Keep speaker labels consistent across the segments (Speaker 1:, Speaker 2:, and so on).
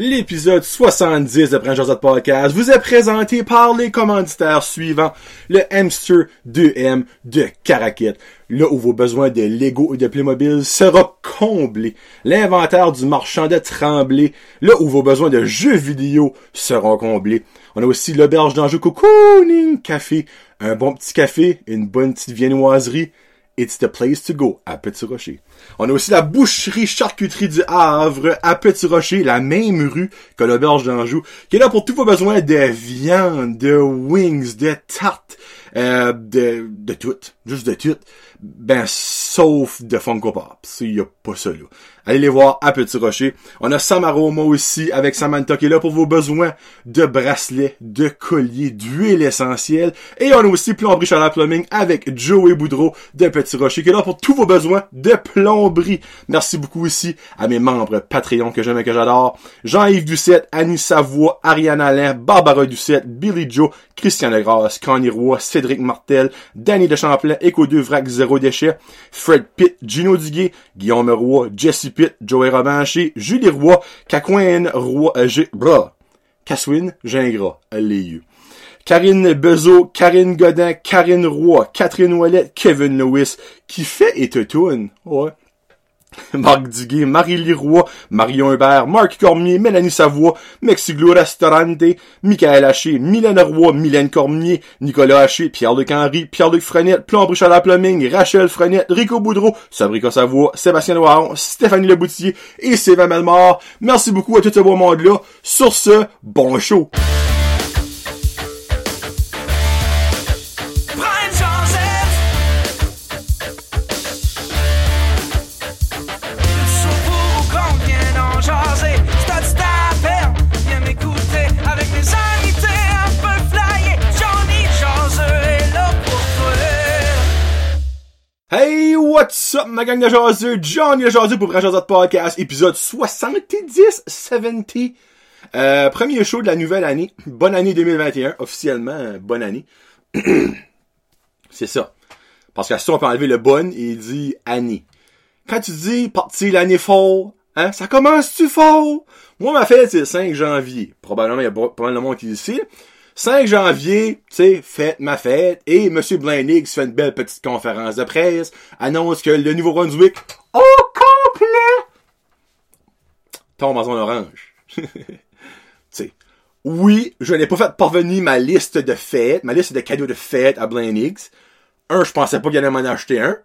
Speaker 1: L'épisode 70 de Prince Podcast vous est présenté par les commanditaires suivants. Le Hamster 2M de Caracat. Là où vos besoins de Lego et de Playmobil sera comblé. L'inventaire du marchand de Tremblay. Là où vos besoins de jeux vidéo seront comblés. On a aussi l'auberge d'Anjou Cocooning Café. Un bon petit café, une bonne petite viennoiserie It's the place to go à Petit Rocher. On a aussi la boucherie charcuterie du Havre à Petit Rocher, la même rue que l'auberge d'Anjou, qui est là pour tous vos besoins de viande, de wings, de tartes, euh, de, de tout. Juste de tout. Ben, sauf de Funko Pop. Il y a pas ça, là. Allez les voir à Petit Rocher. On a Samaroma aussi avec Samantha qui est là pour vos besoins de bracelets, de colliers, d'huile essentielle. Et on a aussi Plomberie Chaleur Plumbing avec Joey Boudreau de Petit Rocher qui est là pour tous vos besoins de plomberie. Merci beaucoup aussi à mes membres Patreon que j'aime et que j'adore. Jean-Yves Ducette, Annie Savoie, Ariane Alain, Barbara Ducette, Billy Joe, Christian Legrasse, Connie Roy, Cédric Martel, Danny de Champlain, Echo 2 Vrac Fred Pitt, Gino Duguay, Guillaume Roy, Jesse Pitt, Joey Robanché, Julie Roy, Cacouine Roy, euh, G, bras, Caswin, Gingras, les Karine Bezo, Karine Godin, Karine Roy, Catherine Ouellet, Kevin Lewis, qui fait et te Ouais. Marc Duguay, Marie Roy, Marion Hubert, Marc Cormier, Mélanie Savoie, Mexiglo Restaurante, Michael Haché, Mylène Roy, Mylène Cormier, Nicolas Haché, Pierre-Luc Henry, Pierre-Luc Frenette, Plomb à la Plumbing, Rachel Frenette, Rico Boudreau, Sabrica Savoie, Sébastien Loiron, Stéphanie Leboutier et Sylvain Melmort. Merci beaucoup à tout ce beau monde-là. Sur ce, bon show! Ma gang de jaseux? Johnny le jaseux pour Jaseux Podcast, épisode 70, 70. Euh, premier show de la nouvelle année. Bonne année 2021, officiellement, bonne année. C'est ça. Parce qu'à ça, on peut enlever le bonne et il dit année. Quand tu dis partir l'année fort, hein, ça commence-tu fort? Moi, ma fête, c'est le 5 janvier. Probablement, il y a pas mal de monde qui dit ici. 5 janvier, tu sais, fête ma fête, et M. Blandix fait une belle petite conférence de presse, annonce que le Nouveau-Brunswick, au complet, tombe en orange. tu sais, oui, je n'ai pas fait parvenir ma liste de fêtes, ma liste de cadeaux de fête à Blandix. Un, je pensais pas qu'il allait m'en acheter un.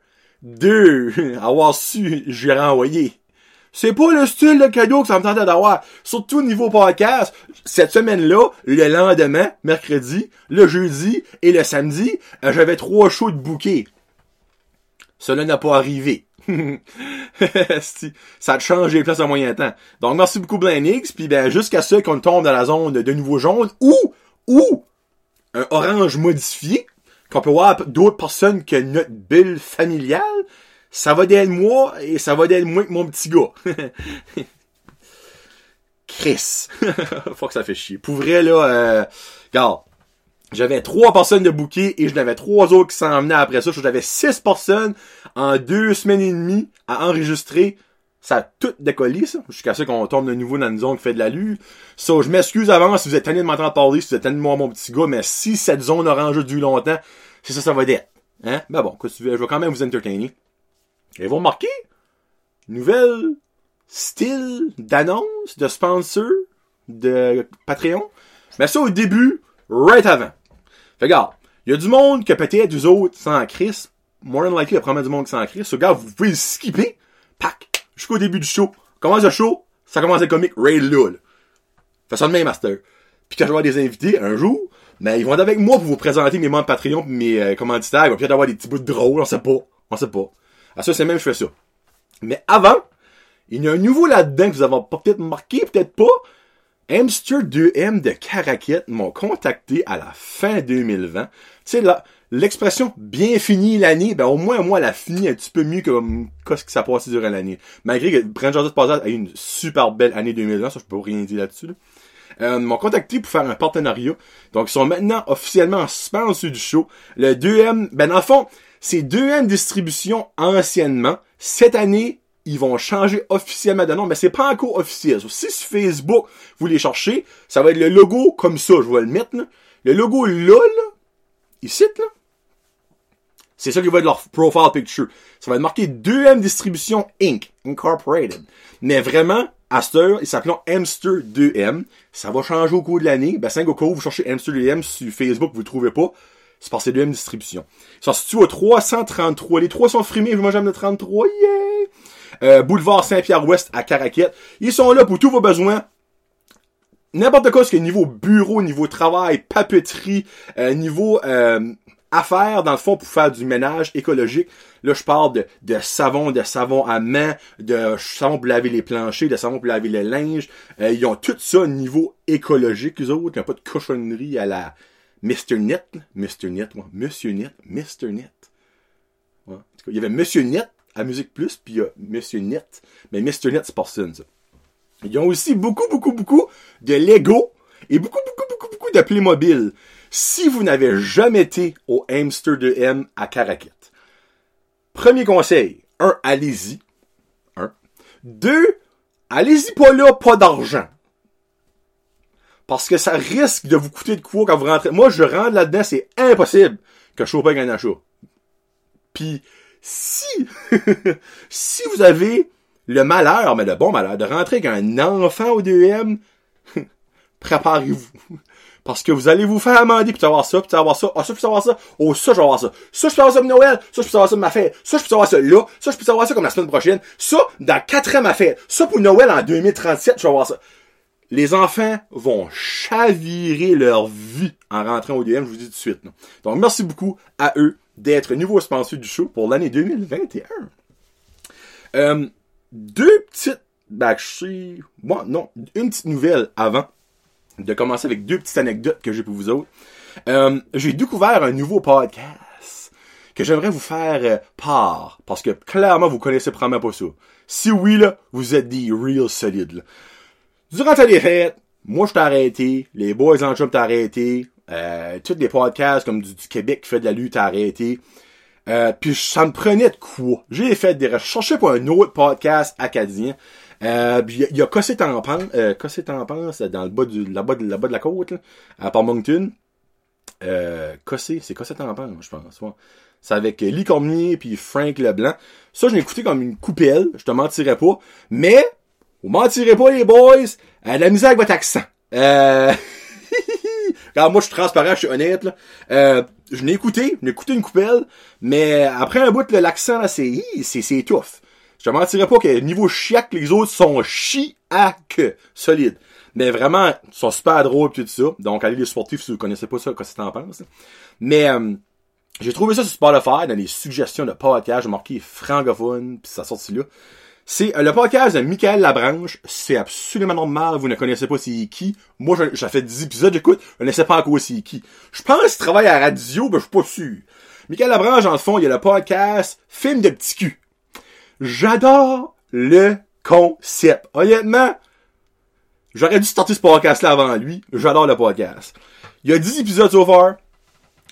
Speaker 1: Deux, avoir su, je lui envoyé. C'est pas le style de cadeau que ça me tentait d'avoir. Surtout au niveau podcast, cette semaine-là, le lendemain, mercredi, le jeudi et le samedi, euh, j'avais trois shows de bouquets. Cela n'a pas arrivé. ça a changé les places en moyen temps. Donc, merci beaucoup, Blanix. Puis, ben, jusqu'à ce qu'on tombe dans la zone de nouveau jaune ou, ou, un orange modifié, qu'on peut voir d'autres personnes que notre bulle familiale, ça va d'elle moi et ça va d'elle moins que mon petit gars. Chris. Faut que ça fait chier. Pour vrai, là, euh, regarde. J'avais trois personnes de bouquet et je n'avais trois autres qui s'en venaient après ça. J'avais six personnes en deux semaines et demie à enregistrer. Ça a tout décollé, ça. Jusqu'à ce qu'on tombe de nouveau dans une zone qui fait de la lue. So, je m'excuse avant si vous êtes tanné de m'entendre parler, si vous êtes tanné de moi, mon petit gars, mais si cette zone orange dure longtemps, c'est ça, ça va d'être. Hein? Ben bon, je vais quand même vous entertainer. Et vous remarquez, nouvelle style d'annonce, de sponsor, de Patreon. Mais ça au début, right avant. Fait regarde, il y a du monde que peut-être des autres sans Chris. More than likely, il y a probablement du monde qui sans Chris. So, regarde, vous pouvez le skipper. Pac! Jusqu'au début du show. Commence le show, ça commence être comique, Ray là. Fait ça de même, Master. Puis quand je vais avoir des invités, un jour, mais ils vont être avec moi pour vous présenter mes membres Patreon mes euh, commanditaires. Il va peut-être avoir des petits bouts de drôles, on sait pas. On sait pas. À ça, c'est même, je fais ça. Mais avant, il y a un nouveau là-dedans que vous avez peut-être marqué, peut-être pas. Hamster 2M de Caraquette m'ont contacté à la fin 2020. Tu sais, là, l'expression bien fini l'année, ben au moins moi elle a fini un petit peu mieux que ce qui s'est passé durant l'année. Malgré que Brent Jordan Passage a eu une super belle année 2020, ça je peux rien dire là-dessus. Euh, m'ont contacté pour faire un partenariat. Donc ils sont maintenant officiellement en sponsor du show. Le 2M, ben dans le fond, c'est 2M Distribution anciennement. Cette année, ils vont changer officiellement de nom, mais c'est pas encore officiel. si sur Facebook, vous les cherchez, ça va être le logo comme ça, je vais le mettre, là. Le logo là, là, ici, là, c'est ça qui va être leur profile picture. Ça va être marqué 2M Distribution Inc. Incorporated. Mais vraiment, à cette heure, ils s'appellent Hamster 2M. Ça va changer au cours de l'année. Ben, 5 au cours, vous cherchez Hamster 2M sur Facebook, vous le trouvez pas. C'est c'est 2M Distribution. Ils sont situés au 333. Les trois sont frimés, moi j'aime le 33. Yeah! Euh, boulevard Saint-Pierre-Ouest à Caraquette. Ils sont là pour tous vos besoins. N'importe quoi, ce que niveau bureau, niveau travail, papeterie, euh, niveau euh, affaires, dans le fond, pour faire du ménage écologique. Là, je parle de, de savon, de savon à main, de savon pour laver les planchers, de savon pour laver le linge. Euh, ils ont tout ça au niveau écologique, eux autres. Ils n'ont pas de cochonnerie à la Mr. Net. Mr. Net, moi. Monsieur Net. Mr. Net. Il y avait Monsieur Net à Musique Plus, puis il y a Monsieur Net. Mais Mr. Net, c'est personne, ça. Ils ont aussi beaucoup, beaucoup, beaucoup de Lego et beaucoup, beaucoup, beaucoup, beaucoup de Playmobil. Si vous n'avez jamais été au Hamster de M à Caraquette, premier conseil, un, allez-y. Un. Deux, allez-y pas là, pas d'argent. Parce que ça risque de vous coûter de quoi quand vous rentrez. Moi, je rentre là-dedans, c'est impossible que sois pas un achat. Puis, si, si vous avez le malheur, mais le bon malheur, de rentrer avec un enfant au DM, préparez-vous. Parce que vous allez vous faire amender puis avoir ça, puis avoir ça, ah, ça, puis avoir ça, oh, ça, je vais avoir ça. Ça, je peux avoir ça pour Noël, ça, je peux avoir ça pour ma fête, ça, je peux avoir ça là, ça, je peux avoir ça comme la semaine prochaine, ça, dans quatre ans ma fête, ça pour Noël en 2037, je vais avoir ça. Les enfants vont chavirer leur vie en rentrant au DM, je vous dis tout de suite. Donc, merci beaucoup à eux d'être nouveau sponsor du show pour l'année 2021. Euh, deux petites, ben, je bon, non, une petite nouvelle avant de commencer avec deux petites anecdotes que j'ai pour vous autres. Euh, j'ai découvert un nouveau podcast que j'aimerais vous faire euh, part, parce que clairement, vous connaissez probablement pas ça. Si oui, là, vous êtes des real solides. Durant les fêtes, moi je t'ai arrêté, les boys en jump t'ont arrêté, euh, tous les podcasts comme du, Québec qui fait de la lutte t'ont arrêté. Euh, puis ça me prenait de quoi? J'ai fait des recherches pour un autre podcast acadien. Euh, il y, a Cossé Tampan, euh, Cossé Tampan, c'est dans le bas du, la bas de, la bas de la côte, là, à Moncton. Euh, Cossé, c'est Cossé Tampan, je pense. C'est avec Lee Cormier puis Frank Leblanc. Ça, je l'ai écouté comme une coupelle, je te mentirais pas. Mais, vous mentirez pas les boys, euh, la misère avec votre accent. Euh... moi, je suis transparent, je suis honnête. Là. Euh, je l'ai écouté, je écouté une coupelle, mais après un bout, l'accent, là, c'est, c'est, c'est tough. Je te mentirais pas que niveau chiac, les autres sont chiac solides. Mais vraiment, ils sont super drôles tout ça. Donc, allez les sportifs si vous connaissez pas ça, qu'est-ce que t'en penses? Mais euh, j'ai trouvé ça sur Spotify, dans les suggestions de podcast, j'ai marqué francophone, puis ça sorti là. C'est euh, le podcast de Michael Labranche. C'est absolument normal. Vous ne connaissez pas c'est qui. Moi, j'ai fait 10 épisodes, j'écoute. Je ne sais pas encore c'est qui. Je pense qu'il travaille à radio, mais je suis pas sûr. Michael Labranche, en le fond, il y a le podcast Film de petit cul. J'adore le concept. Honnêtement, j'aurais dû starter ce podcast-là avant lui. J'adore le podcast. Il y a 10 épisodes so far.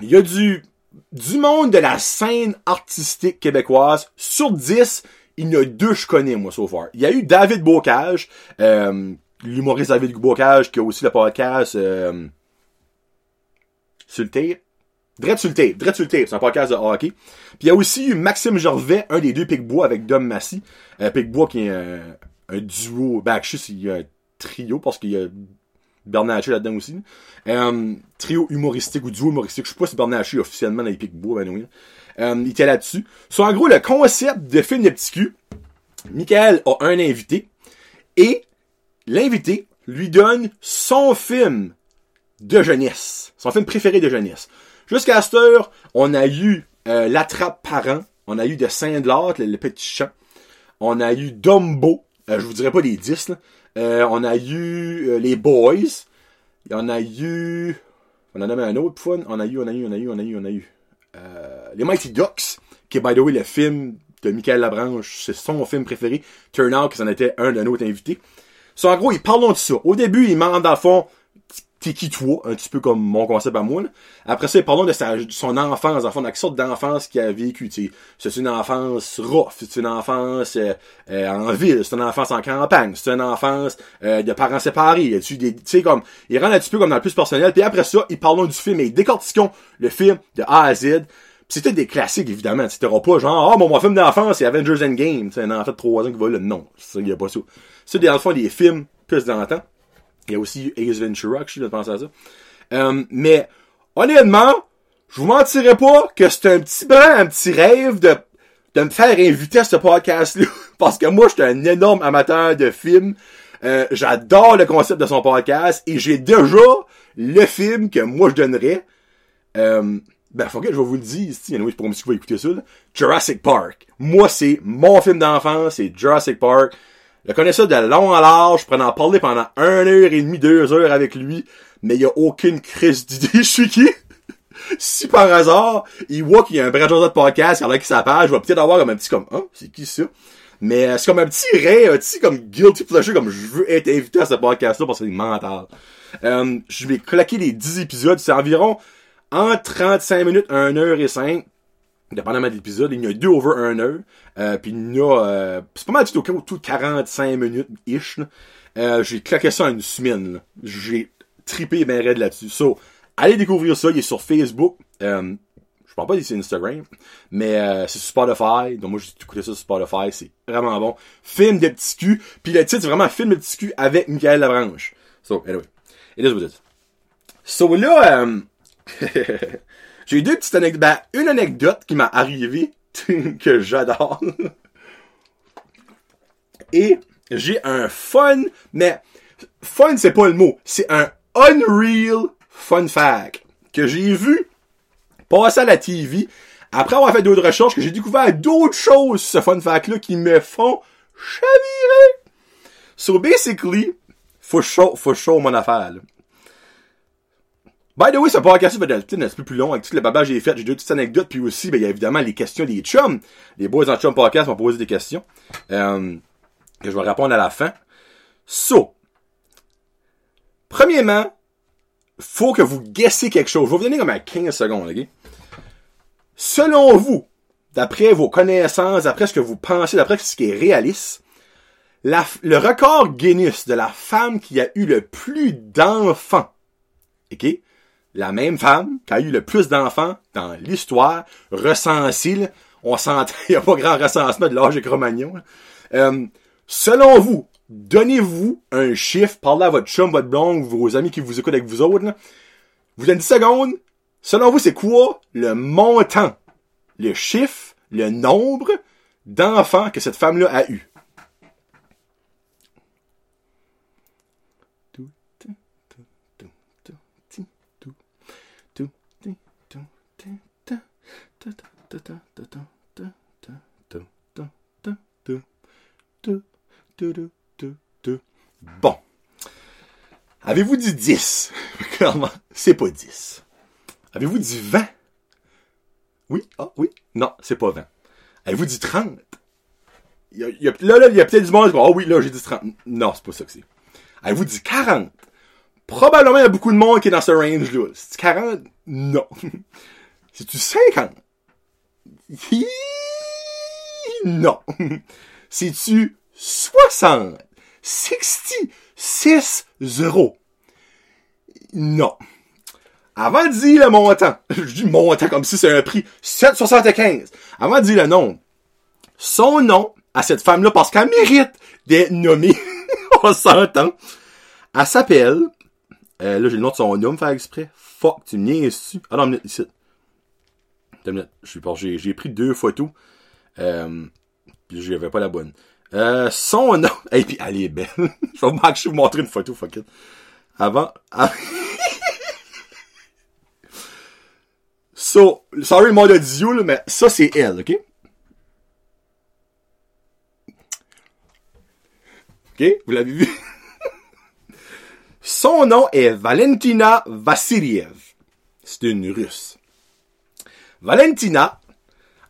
Speaker 1: Il y a du, du monde de la scène artistique québécoise. Sur 10, il y en a deux que je connais, moi, so far. Il y a eu David Bocage, euh, l'humoriste David Bocage, qui a aussi le podcast, euh, sur le c'est un podcast de hockey. Puis il y a aussi eu Maxime Gervais, un des deux Picbois avec Dom Massy. Euh, Picbois qui est un, duo, ben je sais il y a un trio parce qu'il y a Bernard Haché là-dedans aussi. Euh, trio humoristique ou duo humoristique, je sais pas si Bernard Haché officiellement dans les Picbois, ben oui. Euh, il était là-dessus. So, en gros, le concept de film de petit cul, Michael a un invité et l'invité lui donne son film de jeunesse, son film préféré de jeunesse. Jusqu'à cette heure, on a eu euh, L'attrape parent, on a eu de Saint-Lard, le, petit chat, on a eu Dumbo, euh, je vous dirais pas les 10, là. Euh, on a eu les Boys, on a eu, on en a un autre fun, on a eu, on a eu, on a eu, on a eu, on a eu, les Mighty Ducks, qui est by the way le film de Michael Labranche, c'est son film préféré, Turn Out, qui en était un de nos invités. So, en gros, ils parlent de ça. Au début, ils demandent dans le fond, qui toi, un petit peu comme mon concept à moi. Après ça, parlons de sa, son enfance, en fond, de quelle sorte d'enfance qu'il a vécu. C'est une enfance rough, c'est une enfance euh, euh, en ville, c'est une enfance en campagne, c'est une enfance euh, de parents séparés. Tu sais comme, il rentre un petit peu comme dans le plus personnel. Puis après ça, ils parlent du film et décortiquons le film de A à Z. C'était des classiques, évidemment. Tu pas genre, oh, mon, mon film d'enfance, c'est Avengers Endgame. C'est un enfant de 3 ans qui va là. Non, il y a pas ça. C'est dans le fond des films plus dans le. Il y a aussi Ace Ventura, je suis de penser à ça. Euh, mais, honnêtement, je vous mentirais pas que c'est un petit brin, un petit rêve de, de me faire inviter à ce podcast-là. Parce que moi, je suis un énorme amateur de films. Euh, j'adore le concept de son podcast et j'ai déjà le film que moi je donnerais. Euh, ben, faut que je vais vous le dire ici. Anyway, pour monsieur qui va écouter ça, Jurassic Park. Moi, c'est mon film d'enfance, c'est Jurassic Park. Je connais ça de long à large, je pourrais en parler pendant une heure et demie, deux heures avec lui, mais il a aucune crise d'idée, je suis qui? si par hasard, il voit qu'il y a un Brad de podcast, il y a qui sa je vais peut-être avoir comme un petit comme, hein, c'est qui ça? Mais euh, c'est comme un petit rêve, un petit comme guilty pleasure, comme je veux être invité à ce podcast-là parce que c'est mental. Euh, je vais claquer les 10 épisodes, c'est environ en 35 minutes, 1 heure et 5 dépendamment de l'épisode, il y a deux over un heure. Euh, puis il y a, euh, c'est pas mal tout au tout 45 minutes ish. Euh, j'ai claqué ça en une semaine. J'ai tripé ben raide là-dessus. So, allez découvrir ça. Il est sur Facebook. Euh, je parle pas c'est Instagram, mais euh, c'est Spotify. Donc moi j'ai écouté ça sur Spotify. C'est vraiment bon. Film de petits cul. Puis le titre c'est vraiment film de petits cul avec Michael Labranche. So anyway, it is what it is. So là. J'ai deux petites anecdotes. Ben, une anecdote qui m'a arrivé que j'adore. Et j'ai un fun, mais fun c'est pas le mot, c'est un unreal fun fact que j'ai vu passer à la TV après avoir fait d'autres recherches que j'ai découvert d'autres choses ce fun fact là qui me font chavirer. So basically, faut show, faut show mon affaire. Là. By the way, ce podcast va être un petit plus long avec tout le babage que j'ai fait. J'ai deux petites anecdotes, puis aussi, ben, il y a évidemment les questions des chums. Les boys en chum podcast m'ont posé des questions. Euh, que je vais répondre à la fin. So. Premièrement, faut que vous guessez quelque chose. Je vais vous donner comme à 15 secondes, ok? Selon vous, d'après vos connaissances, d'après ce que vous pensez, d'après ce qui est réaliste, le record Guinness de la femme qui a eu le plus d'enfants, ok? La même femme qui a eu le plus d'enfants dans l'histoire, recensée, on s'entend, il n'y a pas grand recensement de l'âge de Cro-Magnon. Euh, selon vous, donnez-vous un chiffre, parlez à votre chum, votre blonde, vos amis qui vous écoutent avec vous autres. Vous avez 10 secondes. Selon vous, c'est quoi le montant, le chiffre, le nombre d'enfants que cette femme-là a eu? Bon. Avez-vous dit 10? Clairement, c'est pas 10. Avez-vous dit 20? Oui? Ah, oui? Non, c'est pas 20. Avez-vous dit 30? Il y a, il y a, là, là, il y a peut-être du monde qui ah oui, là, j'ai dit 30. Non, c'est pas ça que c'est. Avez-vous dit 40? Probablement, il y a beaucoup de monde qui est dans ce range-là. C'est 40? Non. C'est-tu 50? Non. C'est-tu 60? 66 euros? Non. Avant de dire le montant, je dis montant comme si c'est un prix, 7,75. Avant de dire le nom, son nom à cette femme-là, parce qu'elle mérite d'être nommée, on s'entend, elle s'appelle, euh, là j'ai le nom de son nom, faire exprès, fuck, tu me niaises dessus. Ah non, ici. J'ai, j'ai pris deux photos. Euh, puis j'avais pas la bonne. Euh, son nom. Et puis elle est belle. je vais vous montrer une photo, fuck it. Avant. so, sorry le audio, là, mais ça c'est elle, ok? Ok? Vous l'avez vu? Son nom est Valentina Vassiliev. C'est une russe. Valentina,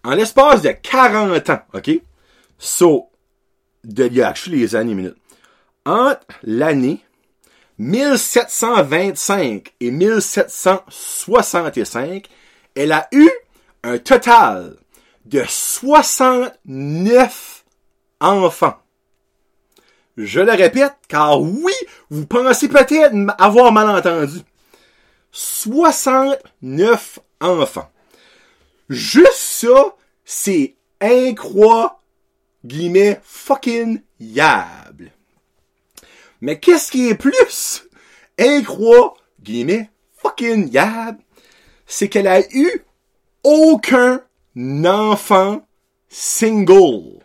Speaker 1: en l'espace de 40 ans, OK? So, de, actually les années minutes. Entre l'année 1725 et 1765, elle a eu un total de 69 enfants. Je le répète, car oui, vous pensez peut-être avoir mal entendu. 69 enfants. Juste ça, c'est incroyable, guillemets, fucking yable. Mais qu'est-ce qui est plus incroyable, guillemets, fucking yable, c'est qu'elle a eu aucun enfant single.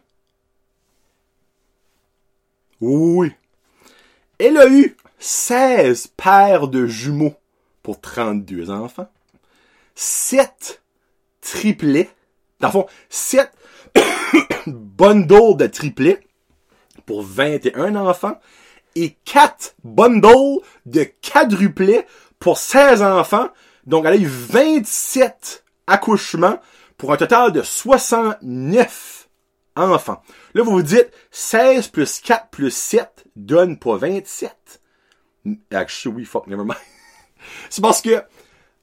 Speaker 1: Oui. Elle a eu 16 paires de jumeaux pour 32 enfants, 7 triplets, dans le fond, 7 bundles de triplets pour 21 enfants et 4 bundles de quadruplets pour 16 enfants. Donc, elle a eu 27 accouchements pour un total de 69 enfants. Là, vous vous dites, 16 plus 4 plus 7 donne pas 27. Actually, fuck, never. C'est parce que,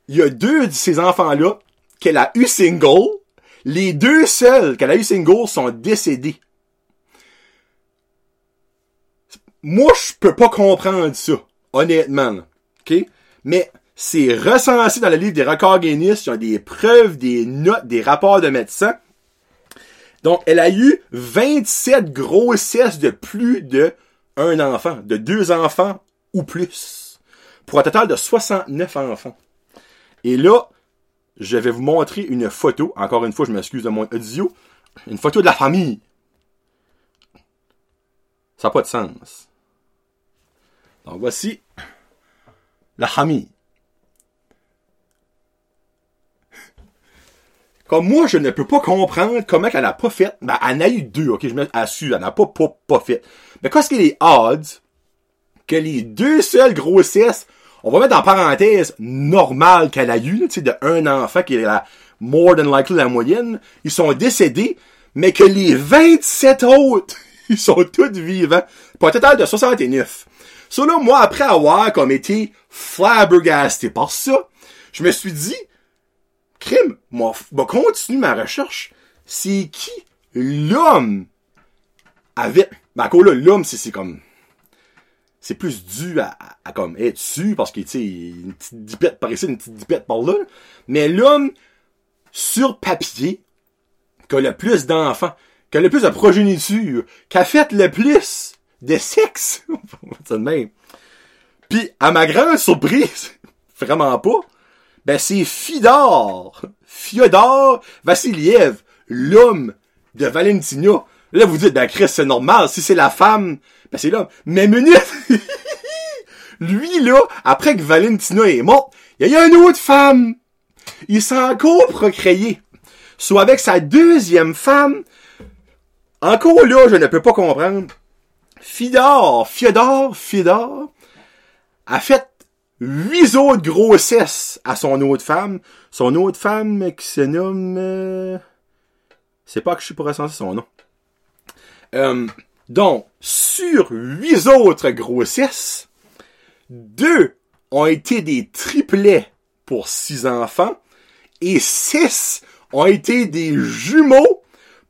Speaker 1: il y a deux de ces enfants-là qu'elle a eu single. Les deux seuls qu'elle a eu single sont décédés. Moi, je peux pas comprendre ça. Honnêtement. Mais, c'est recensé dans le livre des records Guinness. Il y a des preuves, des notes, des rapports de médecins. Donc, elle a eu 27 grossesses de plus de un enfant, de deux enfants ou plus. Pour un total de 69 enfants. Et là, je vais vous montrer une photo. Encore une fois, je m'excuse de mon audio. Une photo de la famille. Ça n'a pas de sens. Donc voici la famille. Comme moi, je ne peux pas comprendre comment elle n'a pas fait. Ben, elle en a eu deux, ok, je me assure, elle n'a pas, pas, pas fait. Mais qu'est-ce qu'il est odds que les deux seules grossesses, on va mettre en parenthèse, normales qu'elle a eu, tu de un enfant qui est la more than likely la moyenne, ils sont décédés, mais que les 27 autres, ils sont tous vivants, pour un total de 69. Ça là, moi, après avoir comme été flabbergasté par ça, je me suis dit, crime, moi, va continuer ma recherche. C'est qui l'homme avec, ben, là, l'homme, c'est comme, c'est plus dû à, à, comme être su parce tu sais, une petite dipette par ici, une petite dipette par là. Mais l'homme, sur papier, qui a le plus d'enfants, qui a le plus de progéniture, qui a fait le plus de sexe, ça de même. Puis, à ma grande surprise, vraiment pas, ben c'est Fidor, Fyodor Vassiliev, l'homme de Valentina. Là, vous dites, ben Chris, c'est normal, si c'est la femme, ben c'est l'homme. Mais minute! Lui, là, après que Valentina est morte, il y a une autre femme. Il s'est encore procréé. Soit avec sa deuxième femme, encore là, je ne peux pas comprendre. Fidor, Fyodor, Fidor, a fait huit autres grossesses à son autre femme. Son autre femme qui se nomme... Euh... C'est pas que je suis pour recenser son nom. Euh, donc, sur huit autres grossesses, deux ont été des triplets pour six enfants et six ont été des jumeaux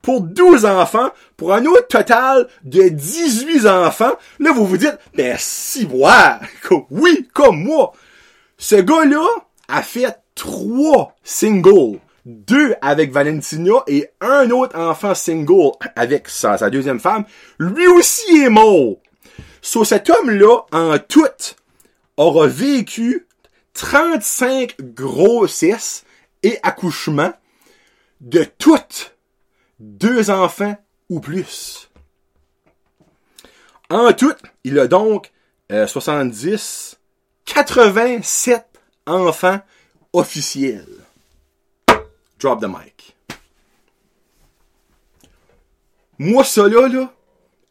Speaker 1: pour 12 enfants, pour un autre total de 18 enfants. Là, vous vous dites, ben si, moi, oui, comme moi. Ce gars-là a fait trois singles. Deux avec Valentina et un autre enfant single avec sa, sa deuxième femme. Lui aussi est mort. So, cet homme-là, en tout, aura vécu 35 grossesses et accouchements de toutes deux enfants ou plus. En tout, il a donc 70, euh, 87 enfants officiels. Drop the mic. Moi, ça là, là,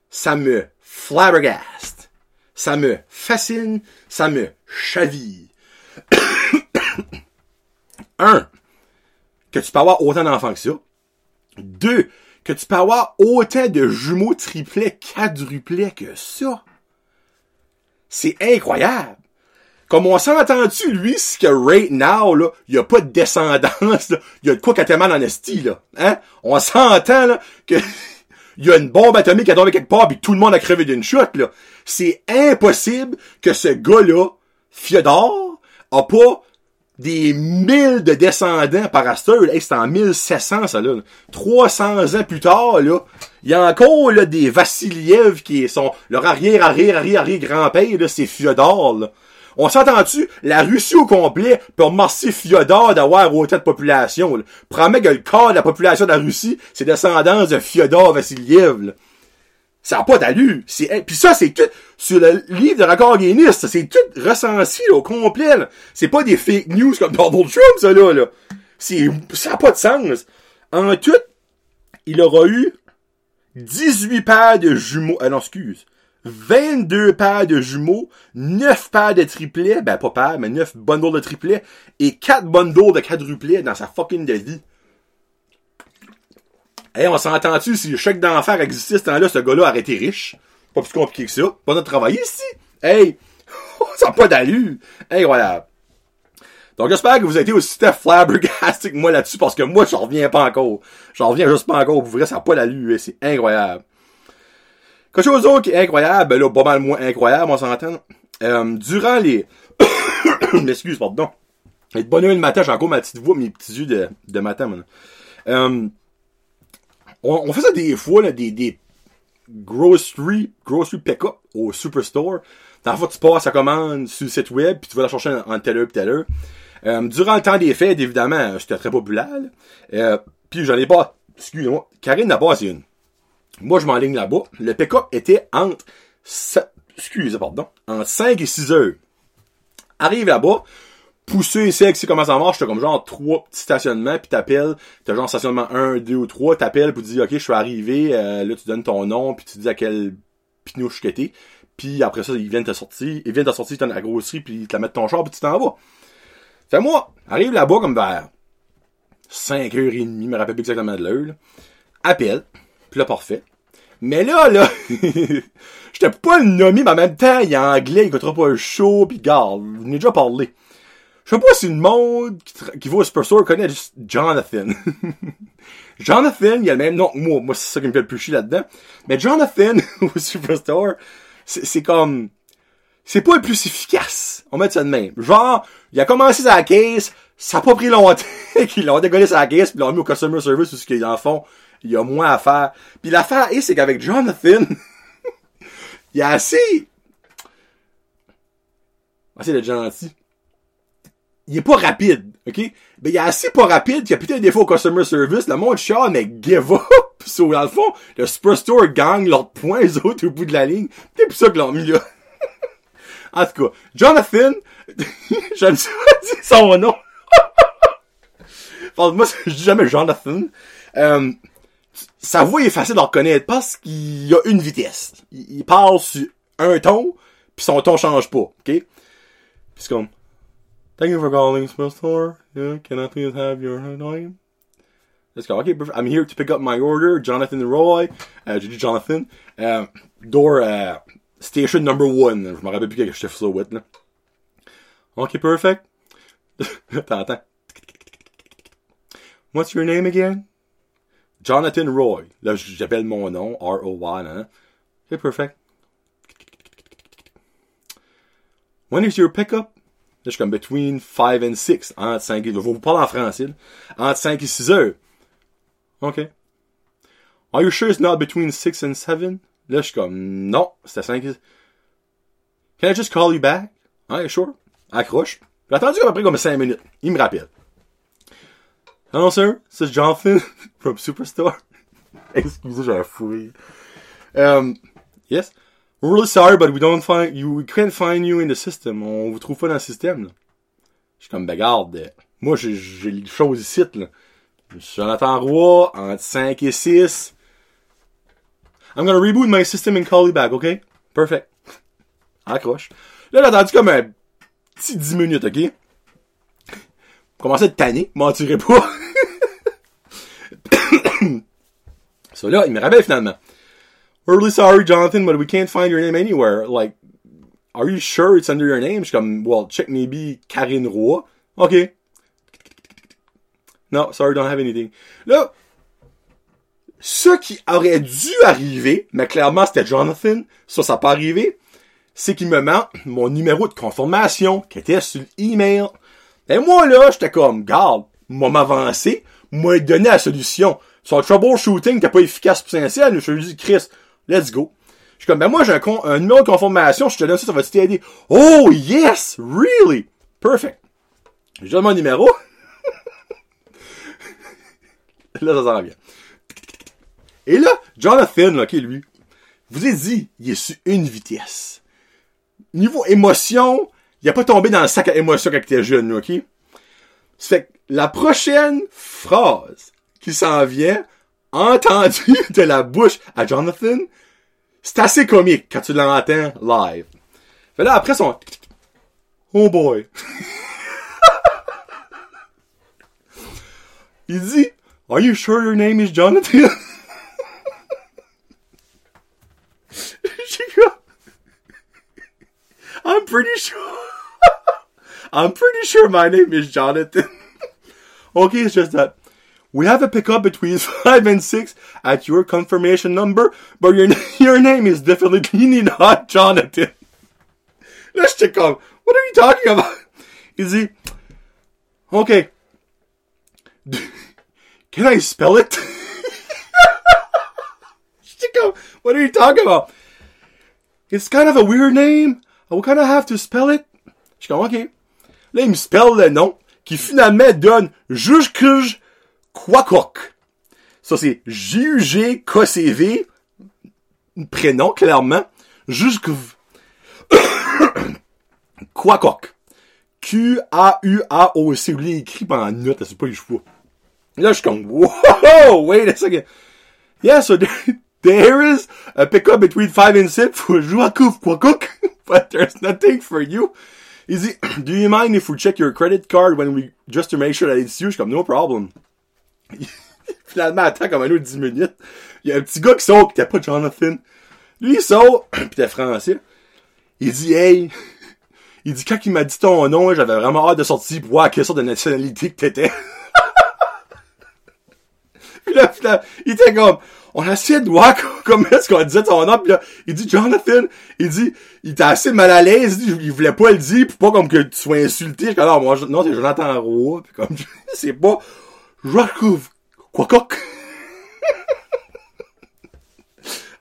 Speaker 1: ça me flabbergaste. Ça me fascine, ça me chaville. Un, que tu peux avoir autant d'enfants que ça. Deux, que tu peux avoir autant de jumeaux triplets, quadruplets que ça. C'est incroyable. Comme on s'entend-tu, lui, c'est que right now, là, il y a pas de descendance. Il y a de quoi qu'à dans style, là. Hein? On s'entend, là, que il y a une bombe atomique qui a tombé quelque part puis tout le monde a crevé d'une chute, là. C'est impossible que ce gars-là, Fyodor, a pas des mille de descendants par Astor. C'est en 1700, ça, là. 300 ans plus tard, là, il y a encore, là, des Vassiliev qui sont leur arrière, arrière, arrière, arrière grand-père, là, c'est Fyodor, là. On s'entend-tu? La Russie au complet peut remercier Fyodor d'avoir autant de population. Là. Promets que le corps de la population de la Russie, c'est descendance de Fyodor Vassiliev. Là. Ça n'a pas d'allure. Puis ça, c'est tout, sur le livre de record Guinness, c'est tout recensé au complet. C'est pas des fake news comme Donald Trump, ça là. là. Ça n'a pas de sens. En tout, il aura eu 18 paires de jumeaux. Ah non, excuse. 22 paires de jumeaux, 9 paires de triplets, ben pas paires, mais 9 bundles de triplets, et 4 bundles de quadruplets dans sa fucking de vie. Hey, on s'entend-tu si le chèque d'enfer existait ce temps-là, ce gars-là aurait été riche? Pas plus compliqué que ça. Pas notre travail ici. Hey! ça n'a pas d'allure. Incroyable. Donc j'espère que vous avez été aussi flabbergasté que moi là-dessus, parce que moi, j'en reviens pas encore. J'en reviens juste pas encore. Vous verrez, ça n'a pas d'allure. C'est incroyable. Quelque chose d'autre qui est incroyable, ben là, pas mal moins incroyable, on s'entend. Euh, durant les... M'excuse, pardon. Bonne heure le matin, j'ai encore ma petite voix, mes petits yeux de, de matin, maintenant. Euh, on, on fait ça des fois, là, des, des grocery, grocery pick-up au Superstore. Dans la fois, tu passes la commande sur le site web, puis tu vas la chercher en, telle heure, puis telle heure. Euh, durant le temps des fêtes, évidemment, c'était très populaire. Euh, puis j'en ai pas... Excusez-moi. Karine n'a pas une. Moi, je m'enligne là-bas. Le pick-up était entre... Excusez, pardon. Entre 5 et 6 heures. Arrive là-bas poussé ici avec comment ça marche, t'as comme genre trois petits stationnements, puis t'appelles, t'as genre stationnement 1, 2 ou 3, t'appelles pour dire ok je suis arrivé, euh, là tu donnes ton nom, puis tu dis à quel pinouche que t'es, puis après ça ils viennent te sortir, ils viennent te sortir, tu la grosserie, puis ils te la mettent ton char, puis tu t'en vas. Fait moi, arrive là-bas comme vers 5h30, je me rappelle plus exactement de l'heure, appelle, puis là parfait. Mais là, là, j'étais pas le nommer, mais en même temps, il est anglais, il coûtera pas le show, pis garde, vous venez déjà parlé. Je sais pas si le monde qui, qui va au Superstore connaît juste Jonathan. Jonathan, il a le même nom que moi. Moi, c'est ça qui me fait le plus chier là-dedans. Mais Jonathan au Superstore, c'est comme... C'est pas le plus efficace. On met ça de même. Genre, il a commencé sa caisse, ça a pas pris longtemps qu'ils l'ont dégollé sa caisse puis l'ont mis au customer service ou ce qu'ils en font. Il y a moins à faire. Puis l'affaire est, c'est qu'avec Jonathan, il y a assez... Assez de gentil il est pas rapide, ok? Ben, il est assez pas rapide qu'il y a peut-être des fois au customer service, le monde chiale, mais give up! So, dans le fond, le Superstore gagne leurs points, les autres, au bout de la ligne. C'est pour ça qu'ils l'ont mis là. en tout cas, Jonathan, sais pas dire son nom. enfin, moi, je dis jamais Jonathan. Euh, sa voix est facile à reconnaître parce qu'il a une vitesse. Il, parle sur un ton, puis son ton change pas, ok? Puis c'est comme... Thank you for calling Smith Store. Yeah, can I please have your name? Let's go. Okay, I'm here to pick up my order. Jonathan Roy. Uh, Jonathan. Uh, door, uh, station number one. Je me rappelle plus quel chef ça with, là. Okay, perfect. attends, attends. What's your name again? Jonathan Roy. Là, j'appelle mon nom. R-O-Y, hein. Okay, perfect. When is your pickup? Là, je suis comme between 5 and 6. Entre 5 et... Je vais vous parler en français. Là. Entre 5 et 6 heures. OK. Are you sure it's not between 6 and 7? Là, je suis comme, non, c'était 5 et... Can I just call you back? Ouais, sure? Accroche. J'ai attendu à peu près comme 5 minutes. Il me rappelle. Hello, sir. This is Jonathan from Superstore. Excusez, j'ai fouillé. Um, yes. We're really sorry, but we don't find you. We can't find you in the system. On vous trouve pas dans le système. Là. Je suis comme, ben garde, moi j'ai, j'ai les choses ici. Là. Jonathan Roy, entre 5 et 6. I'm gonna reboot my system and call you back, okay? Perfect. Accroche. Là, j'ai attendu comme un petit 10 minutes, ok? Commencer à te tanner, mentirais pas. so là, il me rappelle finalement. Really sorry, Jonathan, but we can't find your name anywhere. Like, Are you sure it's under your name? Je suis comme, well, check maybe Karine Roy. OK. No, sorry, don't have anything. Là, ce qui aurait dû arriver, mais clairement c'était Jonathan, ça, ça n'a pas arrivé, c'est qu'il me ment mon numéro de confirmation qui était sur l'email. Et moi, là, j'étais comme, garde, moi m'avancer, moi donner la solution. Son troubleshooting n'était pas efficace pour sincère, je lui dis, Chris, let's go. Je suis comme, ben moi, j'ai un, un, numéro de confirmation, je te donne ça, ça va t'aider. Oh, yes! Really? Perfect. Je donne mon numéro. là, ça s'en bien. Et là, Jonathan, ok, lui, vous ai dit, il est sur une vitesse. Niveau émotion, il a pas tombé dans le sac à émotion quand il était jeune, ok? Ça fait que la prochaine phrase qui s'en vient, entendue de la bouche à Jonathan, c'est assez comique quand tu l'entends live. Fait là, après son... Oh boy. il dit, Are you sure your name is Jonathan? I'm pretty sure. I'm pretty sure my name is Jonathan. okay, it's just that we have a pickup between five and six at your confirmation number, but your your name is definitely not Jonathan. Let's check out. What are you talking about? Is he okay? Can I spell it? Chico, what are you talking about? It's kind of a weird name. I will kind of have to spell it. Je suis OK. Là, il me spell le nom, qui finalement donne Juge Quacock. Ça, c'est J-U-G-K-C-V. Prénom, clairement. Jusque Quacock. Q-A-U-A-O-C. Lui, il écrit en note, c'est pas les chevaux. Là, je suis comme, whoa, wait a second. Yeah, so there, is a pickup between 5 and 6 for Joakouf Quacook, but there's nothing for you. Is it, do you mind if we check your credit card when we, just to make sure that it's you? Je suis comme, no problem. Finalement, attends comme un autre 10 minutes. Il y a un petit gars qui sort, qui était pas Jonathan. Lui, il sort, pis t'es français. Il dit, hey, il dit, quand il m'a dit ton nom, j'avais vraiment hâte de sortir pour voir quelle sorte de nationalité que t'étais. Puis là, puis là, il était comme, on a essayé de voir comment est-ce qu'on disait ton nom, puis là, il dit Jonathan, il dit, il était assez mal à l'aise, il, il voulait pas le dire, puis pas comme que tu sois insulté. Je alors, moi, non, c'est Jonathan Roy, puis comme, c'est pas, Jacques, quoi coq?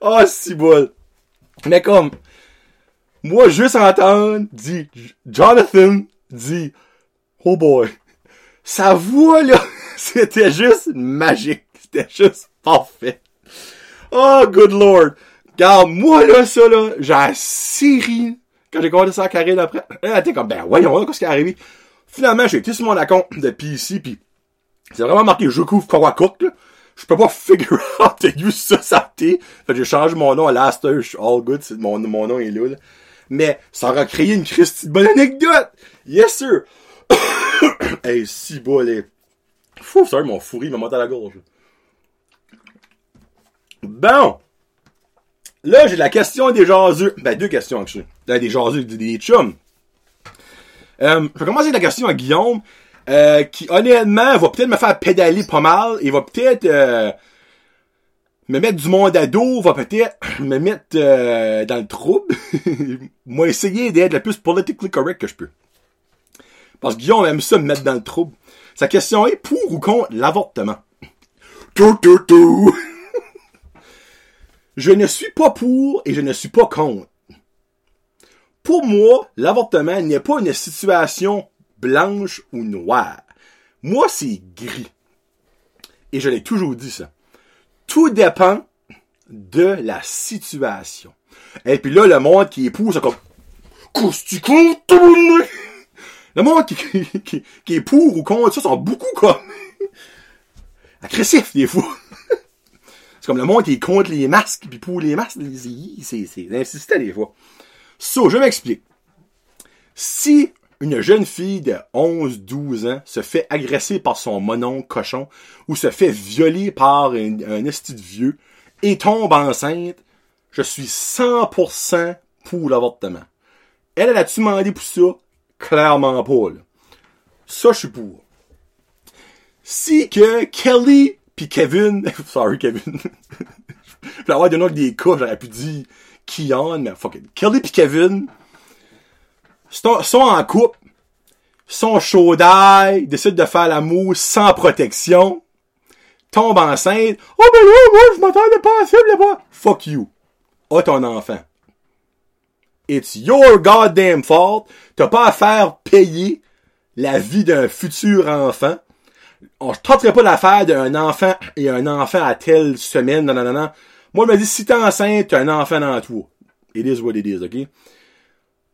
Speaker 1: oh, si bol. Mais comme, moi, juste entendre, dit, Jonathan, dit, oh boy. Sa voix, là, c'était juste magique. C'était juste parfait. Oh, good lord. Regarde, moi, là, ça, là, j'ai ri quand j'ai commencé ça à Karine après. Elle était comme, ben, voyons, qu'est-ce qui est arrivé? Finalement, j'ai été sur mon account de PC, puis c'est vraiment marqué je couvre Cook, là. Je peux pas figure out to use ça, ça Fait que j'ai changé mon nom à Last All Good, mon, mon nom est là, là. Mais, ça aura créé une Christie bonne anecdote! Yes, sir! hey, si beau, les... Fou, ça mon fourri m'a monté à la gorge. Bon! Là, j'ai la question des jaseux. Ben, deux questions, actually. Ben, des jaseux, des, des chums. Euh, je vais commencer la question à Guillaume, euh, qui, honnêtement, va peut-être me faire pédaler pas mal. Il va peut-être euh, me mettre du monde à dos, va peut-être me mettre euh, dans le trouble. Moi, essayer d'être le plus politically correct que je peux. Parce que Guillaume aime ça me mettre dans le trouble. Sa question est pour ou contre l'avortement? Tout, tout, tout. Je ne suis pas pour et je ne suis pas contre. Pour moi, l'avortement n'est pas une situation blanche ou noire. Moi, c'est gris. Et je l'ai toujours dit ça. Tout dépend de la situation. Et puis là, le monde qui est pour, c'est comme, qu'est-ce que Le monde qui, qui, qui, est pour ou contre ça sont beaucoup comme, agressifs des fois. C'est comme le monde qui est contre les masques, puis pour les masques, c'est, insistant des fois. So, je m'explique. Si une jeune fille de 11-12 ans se fait agresser par son monon cochon ou se fait violer par un, un vieux et tombe enceinte, je suis 100% pour l'avortement. Elle, elle a-tu demandé pour ça? Clairement pas. Ça, je suis pour. Si que Kelly puis Kevin, sorry Kevin, je vais avoir des noms des cas, j'aurais pu dire Kian, mais fuck it. Kelly puis Kevin sont, en couple, sont chaud d'ail, décident de faire l'amour sans protection, tombent enceinte. Oh ben là, moi, je m'attendais pas à ça, là-bas. Fuck you. Ah, ton enfant. It's your goddamn fault. T'as pas à faire payer la vie d'un futur enfant. On tenterait pas l'affaire d'un enfant et un enfant à telle semaine, non, non, non. Moi, je me dis, si t'es enceinte, t'as un enfant dans toi. It is what it is, ok?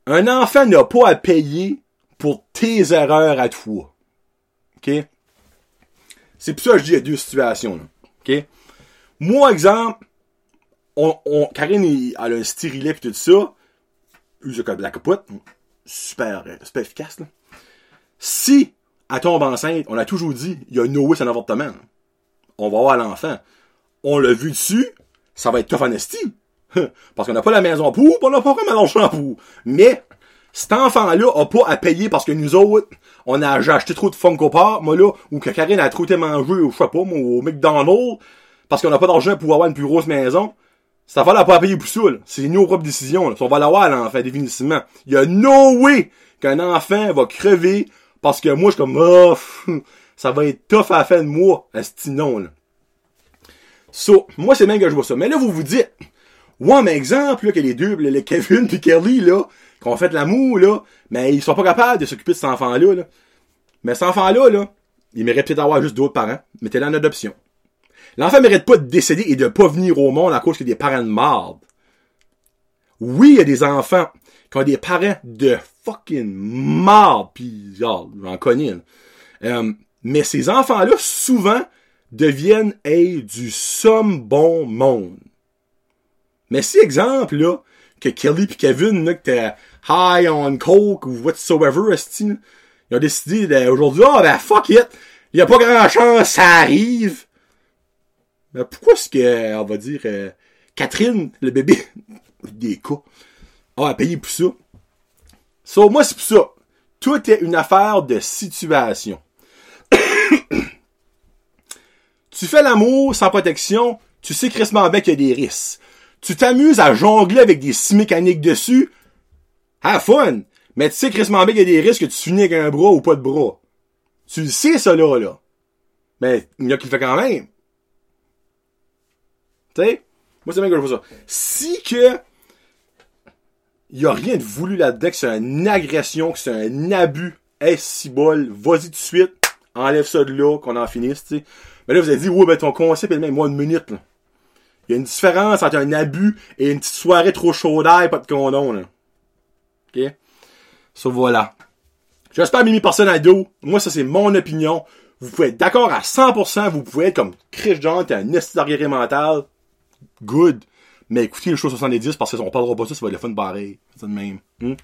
Speaker 1: Un enfant n'a pas à payer pour tes erreurs à toi. OK? C'est pour ça que je dis il y a deux situations, là. OK? Moi, exemple, on, on, Karine, elle a un stérilet pis tout ça. Use la capote. Super, super efficace, là. Si elle tombe enceinte, on a toujours dit, il y a no way c'est un avortement. On va avoir l'enfant. On l'a vu dessus, ça va être tough honesty. Parce qu'on n'a pas la maison pour, on n'a pas vraiment l'argent pour. Mais, cet enfant-là a pas à payer parce que nous autres, on a acheté trop de Funko Pop, moi là, ou que Karine a trop été mangé, ou pas, moi, au McDonald's, parce qu'on n'a pas d'argent pour avoir une plus grosse maison. Cette affaire-là pas à payer pour ça, C'est nos propres décisions, là. On va l'avoir, l'enfant, définitivement. Il y a no way qu'un enfant va crever parce que moi, je suis comme, oh, ça va être tough à la fin de moi, à ce nom, là. So, moi, c'est même que je vois ça. Mais là, vous vous dites, ouais, mais exemple, là, que les deux, les Kevin puis Kelly, là, qui ont fait l'amour, là, mais ils sont pas capables de s'occuper de cet enfant-là, là. Mais cet enfant-là, là, il mérite peut-être d'avoir juste d'autres parents. Mettez-le en adoption. L'enfant mérite pas de décéder et de pas venir au monde à cause qu'il y des parents de marde. Oui, il y a des enfants qui ont des parents de fucking marde, pis j'en connais. Euh, mais ces enfants-là, souvent, deviennent du somme bon monde. Mais si, exemple, là, que Kelly pis Kevin, là, que t'es high on coke ou whatsoever, ils ont décidé aujourd'hui, ah, oh, ben, fuck it! Y a pas grand chance, ça arrive! Mais pourquoi est-ce que, on va dire, euh, Catherine, le bébé, des cas, a payé pour ça? So, moi, c'est pour ça. Tout est une affaire de situation. tu fais l'amour sans protection, tu sais crissement bien qu'il y a des risques. Tu t'amuses à jongler avec des scie mécaniques dessus, have fun! Mais tu sais crissement bien qu'il y a des risques que tu finis avec un bras ou pas de bras. Tu le sais, ça, là, là. Mais il y a qui le fait quand même. Tu sais? Moi, c'est bien que je vois ça. Si que il y a rien de voulu là-dedans, que c'est une agression, que c'est un abus. Hey, si bol, vas-y tout de suite, enlève ça de là, qu'on en finisse, tu sais. Mais là, vous avez dit, ouais, ben ton concept est le même. Moi, une minute, là. Il y a une différence entre un abus et une petite soirée trop chaude pas de condom, là. OK? So, voilà. J'espère Mimi personne à dos. Moi, ça, c'est mon opinion. Vous pouvez être d'accord à 100%. Vous pouvez être comme Chris John, t'es un esti mental. Good. Mais écoutez le show 70 parce qu'on parlera pas de ça, ça va être le fun pareil. C'est de même. Hmm?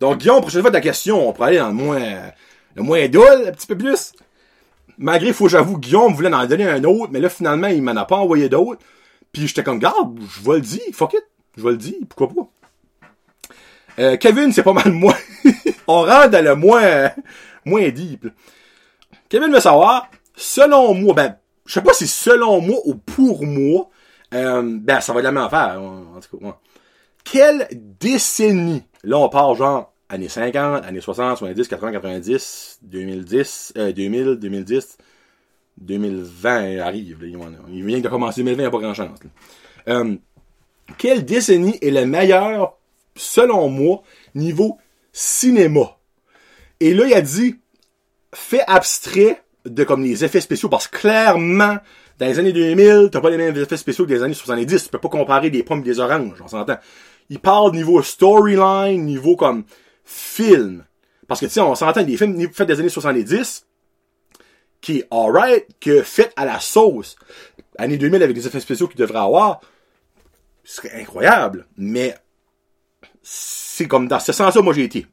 Speaker 1: Donc, Guillaume, prochaine fois de la question, on pourrait aller dans le moins, le moins dole, un petit peu plus. Malgré, faut j'avoue, Guillaume voulait en donner un autre, mais là, finalement, il m'en a pas envoyé d'autres. Puis j'étais comme, garde, je vais le dire, fuck it. Je vais le dire, pourquoi pas? Euh, Kevin, c'est pas mal moins. on rentre dans le moins, moins deep. Kevin veut savoir, selon moi, ben, je sais pas si selon moi ou pour moi, euh, ben, ça va être la même affaire, en tout cas. Quelle décennie, là on part genre années 50, années 60, 70, 80, 90, 2010, euh, 2000, 2010, 2020 arrive. Là, il vient de commencer 2020, il n'y a pas grand chance. Euh, quelle décennie est la meilleure, selon moi, niveau cinéma? Et là, il a dit, fait abstrait de comme les effets spéciaux, parce que clairement, dans les années 2000, t'as pas les mêmes effets spéciaux que des années 70. Tu peux pas comparer des pommes et des oranges, on s'entend. Il parle niveau storyline, niveau comme film. Parce que, tu sais, on s'entend des films faits des années 70, qui est alright, que fait à la sauce. Années 2000 avec des effets spéciaux qu'il devrait avoir, ce serait incroyable. Mais, c'est comme dans ce sens-là, moi, j'ai été.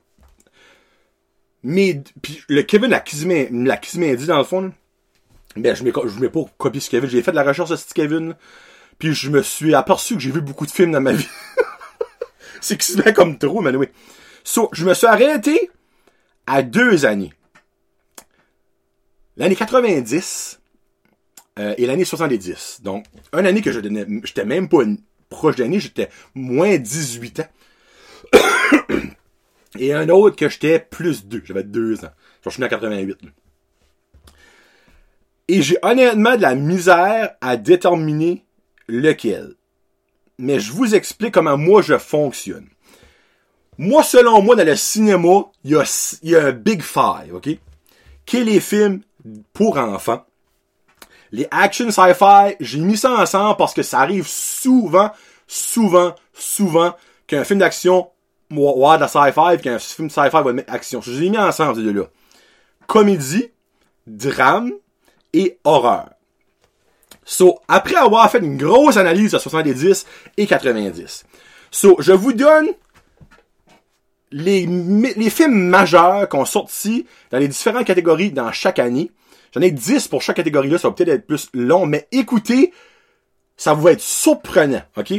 Speaker 1: Mais, puis le Kevin l'a quasiment dit dans le fond, ben, je ne mets pas copier ce Kevin. J'ai fait de la recherche sur ce Kevin. Puis je me suis aperçu que j'ai vu beaucoup de films dans ma vie. c'est qui se met comme trop, mais oui. So, je me suis arrêté à deux années. L'année 90 euh, et l'année 70. Donc, une année que je donnais, j'étais même pas une proche d'année, j'étais moins 18 ans. et un autre que j'étais plus 2, j'avais deux ans. Je suis né en 88. Là. Et j'ai honnêtement de la misère à déterminer lequel. Mais je vous explique comment moi je fonctionne. Moi, selon moi, dans le cinéma, il y a, y a un big five, ok? Qui est les films pour enfants. Les action sci-fi, j'ai mis ça ensemble parce que ça arrive souvent, souvent, souvent qu'un film d'action va de la sci-fi qu'un film sci-fi va mettre action. Je les ai mis ensemble, ces deux-là. Comédie, drame horreur. So, après avoir fait une grosse analyse de 70 et 90, so, je vous donne les, les films majeurs qu'on sorti dans les différentes catégories dans chaque année. J'en ai 10 pour chaque catégorie là, ça va peut-être être plus long, mais écoutez, ça va être surprenant, ok?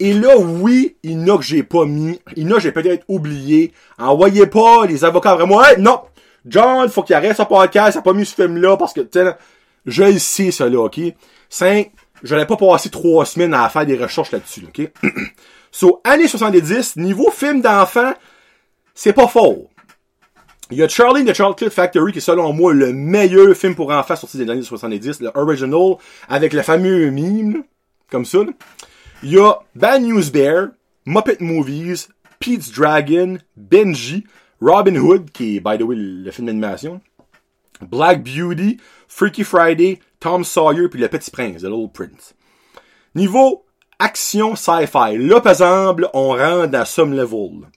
Speaker 1: Et là, oui, il y en a que j'ai pas mis, il y en a que j'ai peut-être oublié. Envoyez pas les avocats vraiment, non! John, faut qu'il arrête ce podcast, il a pas mis ce film-là parce que, je le sais, ça là, ok? 5, je n'allais pas passer trois semaines à faire des recherches là-dessus, ok? so, année 70, niveau film d'enfant, c'est pas fort. Il y a Charlie and the Chocolate Factory qui est selon moi le meilleur film pour enfants sorti des années 70, le original, avec le fameux mime, comme ça. Il y a Bad News Bear, Muppet Movies, Pete's Dragon, Benji, Robin Hood, qui est, by the way, le film d'animation, Black Beauty, Freaky Friday, Tom Sawyer, puis Le Petit Prince, The Little Prince. Niveau action sci-fi, là, par exemple, on rentre dans some level.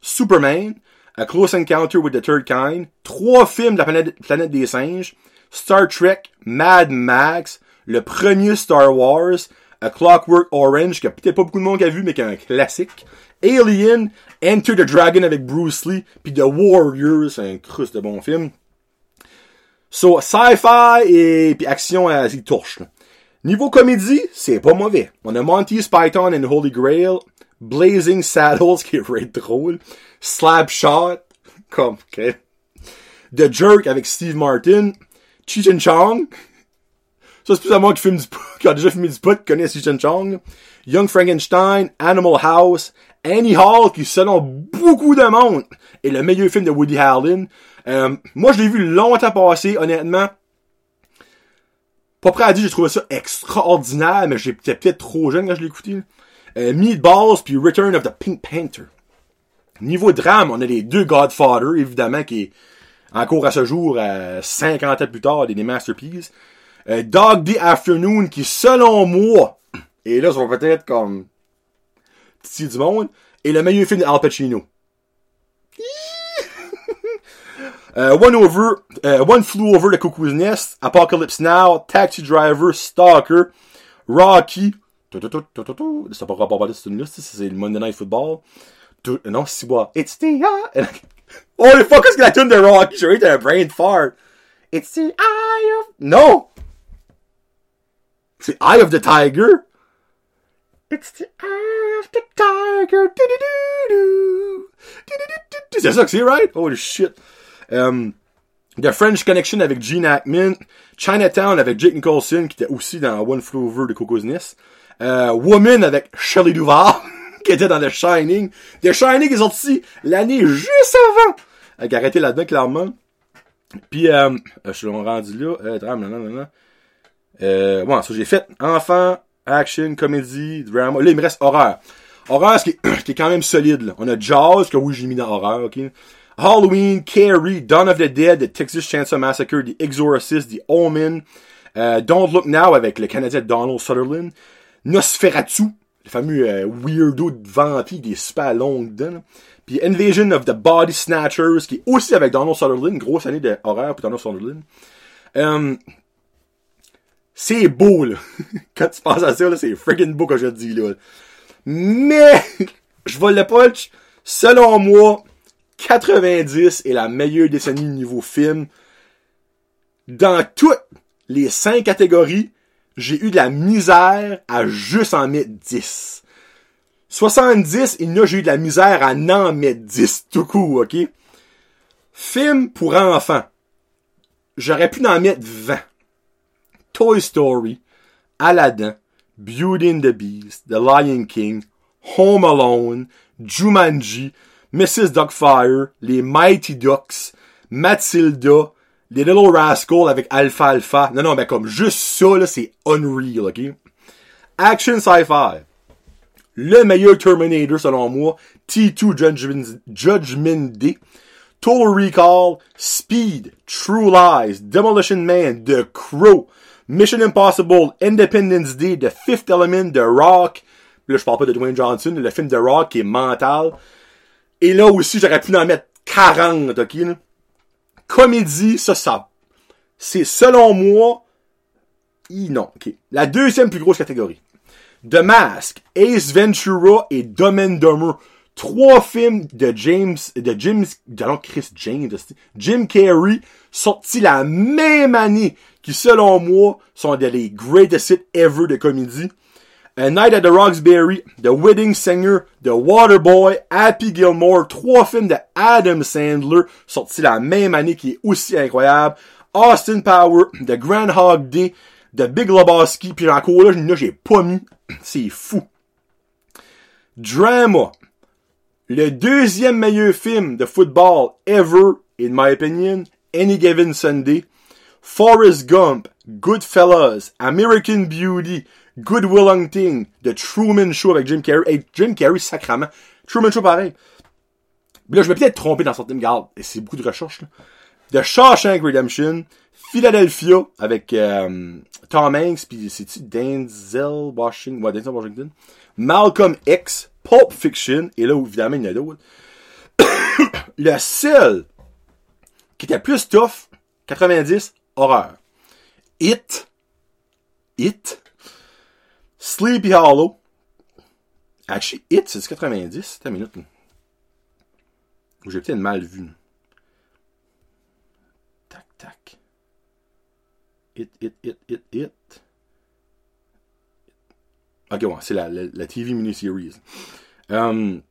Speaker 1: Superman, A Close Encounter with the Third Kind, trois films de la planète, planète des singes, Star Trek, Mad Max, le premier Star Wars, A Clockwork Orange, que peut-être pas beaucoup de monde a vu, mais qui est un classique, Alien, Enter the Dragon avec Bruce Lee, puis The Warriors, c'est un cruste de bon film. So, sci-fi et puis action, à y touche. Niveau comédie, c'est pas mauvais. On a Monty's Python and Holy Grail, Blazing Saddles, qui est vraiment drôle, Slap Shot, comme, ok. The Jerk avec Steve Martin, Cheech and Chong, ça c'est plus à moi qui, filme du, qui a déjà filmé du pot, qui connaît Cheech Chong, Young Frankenstein, Animal House, Annie Hall, qui selon beaucoup de monde est le meilleur film de Woody Allen. Euh, moi, je l'ai vu longtemps passer, honnêtement. Pas prêt à dire, j'ai trouvé ça extraordinaire, mais j'étais peut-être trop jeune quand je l'ai écouté. Euh, Meatballs puis Return of the Pink Panther. Niveau drame, on a les deux Godfather, évidemment, qui est encore à ce jour, à 50 ans plus tard, des, masterpieces. Euh, Dog Day Afternoon, qui selon moi, et là, ça va peut-être comme petit du monde, est le meilleur film d'Al Pacino. uh, one over, uh, one flew over the cuckoo's nest, Apocalypse Now, Taxi Driver, Stalker, Rocky, c'est pas rapport à cette là c'est le Monday Night Football. Non, c'est quoi? It's the eye. Oh, the fuck, est-ce que la tune de Rocky? J'ai eu un brain fart. It's the eye of. No! C'est Eye of the Tiger. It's the eye C'est ça que c'est, right? Holy shit. Um, The French Connection avec Gene Hackman. Chinatown avec Jake Nicholson, qui était aussi dans One Flew Over the Cuckoo's Nest. Uh, Woman avec Shelley Duvall, qui était dans The Shining. The Shining est sorti l'année juste avant. Avec arrêté là-dedans, clairement. Puis, euh, je suis rendu là. Euh, non. Euh, bon, ça j'ai fait enfant, action, comédie, drama. Là, il me reste horreur. Horreur, ce qui est, qui est quand même solide. Là. On a Jaws, que oui, j'ai mis dans horreur, ok. Halloween, Carrie, Dawn of the Dead, The Texas Chainsaw Massacre, The Exorcist, The Omen, euh, Don't Look Now avec le Canadien Donald Sutherland, Nosferatu, le fameux euh, weirdo de vampire des super longues dents, puis Invasion of the Body Snatchers, qui est aussi avec Donald Sutherland, grosse année de horreur pour Donald Sutherland. Euh, c'est beau, là. Quand tu penses à ça, là, c'est friggin' beau que je te dis, là. Mais, je vais le punch. Selon moi, 90 est la meilleure décennie niveau film. Dans toutes les cinq catégories, j'ai eu de la misère à juste en mettre 10. 70, il n'a j'ai eu de la misère à n'en mettre 10 tout coup, ok? Film pour enfants. J'aurais pu en mettre 20. Toy Story, Aladdin, Beauty and the Beast, The Lion King, Home Alone, Jumanji, Mrs. Duckfire, Les Mighty Ducks, Matilda, les Little Rascals avec Alpha Alpha. Non, non, mais comme juste ça, là, c'est unreal, ok? Action Sci-Fi. Le meilleur Terminator, selon moi. T2 Judgment, Judgment Day. Total Recall. Speed. True Lies. Demolition Man. The Crow. Mission Impossible. Independence Day. The Fifth Element. The Rock. Là, je parle pas de Dwayne Johnson. Le film The Rock qui est mental. Et là aussi, j'aurais pu en mettre 40, ok? Là? Comédie, ça, ça. C'est selon moi. Non, ok. La deuxième plus grosse catégorie. The Mask, Ace Ventura et Dumb and Dumber. Trois films de James, de Jim, de Chris James, Jim Carrey, sortis la même année, qui selon moi sont des les greatest hits ever de comédie. A Night at the Roxbury, The Wedding Singer, The Waterboy, Happy Gilmore, trois films de Adam Sandler, sortis la même année qui est aussi incroyable. Austin Power, The Groundhog Day, The Big Lebowski, puis encore là, là j'ai pas mis. C'est fou. Drama. Le deuxième meilleur film de football ever, in my opinion, Any Given Sunday. Forrest Gump, Goodfellas, American Beauty, Good Will Hunting, The Truman Show avec Jim Carrey. Hey, Jim Carrey, sacrament. Truman Show, pareil. Là, je vais peut-être tromper dans certaines gardes, et c'est beaucoup de recherche, là. The Shawshank Redemption, Philadelphia, avec euh, Tom Hanks, puis c'est-tu Denzel Washington? Ouais, Denzel Washington. Malcolm X, Pulp Fiction, et là, évidemment, il y en a d'autres. Le seul qui était plus tough, 90, horreur. It, It, Sleepy Hollow. Actually, It, c'est 90. C'est une minute. J'ai peut-être mal vu. Tac, tac. It, it, it, it, it. Ok, bon, c'est la, la, la, TV miniseries. Um,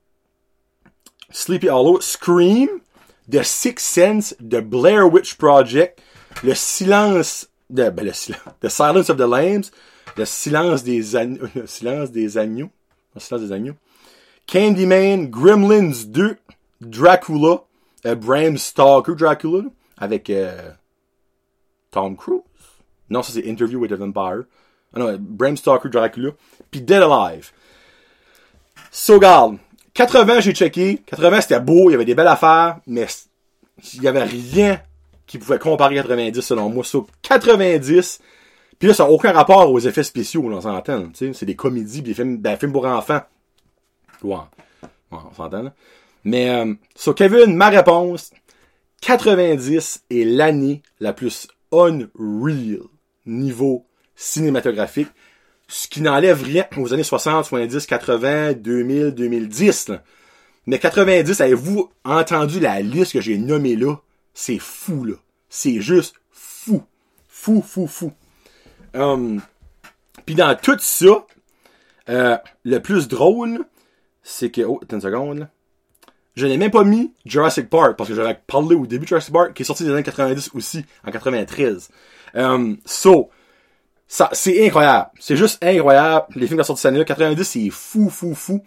Speaker 1: Sleepy Hollow, Scream, The Sixth Sense, The Blair Witch Project, Le Silence, de, ben, le silence, The Silence of the Lambs, Le Silence des agneaux, Le Silence des agneaux, Le Silence des agneaux, Candyman, Gremlins 2, Dracula, euh, Bram Stoker Dracula, avec euh, Tom Cruise. Non, ça c'est Interview with a Vampire. Ah non, Bram Stoker Dracula. Puis Dead Alive. So, regarde. 80, j'ai checké. 80, c'était beau, il y avait des belles affaires, mais il y avait rien qui pouvait comparer 90 selon moi. So, 90, puis là, ça n'a aucun rapport aux effets spéciaux, on s'entend. C'est des comédies, des films, des films pour enfants. Ouais. on s'entend, là. Mais, euh, so Kevin, ma réponse, 90 est l'année la plus unreal niveau cinématographique, ce qui n'enlève rien aux années 60, 70, 80, 2000, 2010. Là. Mais 90, avez-vous entendu la liste que j'ai nommée là? C'est fou, là. C'est juste fou. Fou, fou, fou. Um, Puis dans tout ça, euh, le plus drôle, c'est que... Oh, attends une seconde. Je n'ai même pas mis Jurassic Park, parce que j'avais parlé au début de Jurassic Park, qui est sorti des années 90 aussi, en 93. Um, so, ça, c'est incroyable. C'est juste incroyable. Les films qui sont sortis cette année 90, c'est fou, fou, fou.